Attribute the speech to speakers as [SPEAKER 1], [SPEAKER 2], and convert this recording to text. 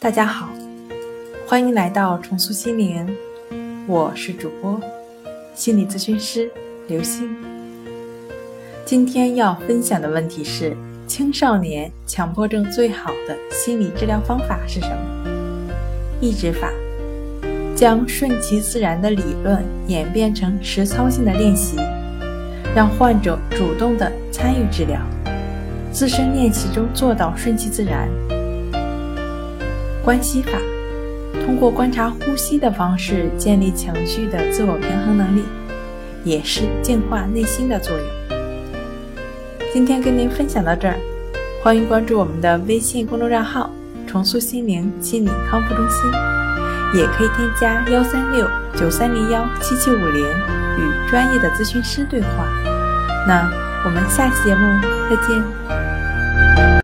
[SPEAKER 1] 大家好，欢迎来到重塑心灵，我是主播心理咨询师刘星。今天要分享的问题是：青少年强迫症最好的心理治疗方法是什么？抑制法，将顺其自然的理论演变成实操性的练习，让患者主动的参与治疗，自身练习中做到顺其自然。关系法，通过观察呼吸的方式建立情绪的自我平衡能力，也是净化内心的作用。今天跟您分享到这儿，欢迎关注我们的微信公众账号“重塑心灵心理康复中心”，也可以添加幺三六九三零幺七七五零与专业的咨询师对话。那我们下期节目再见。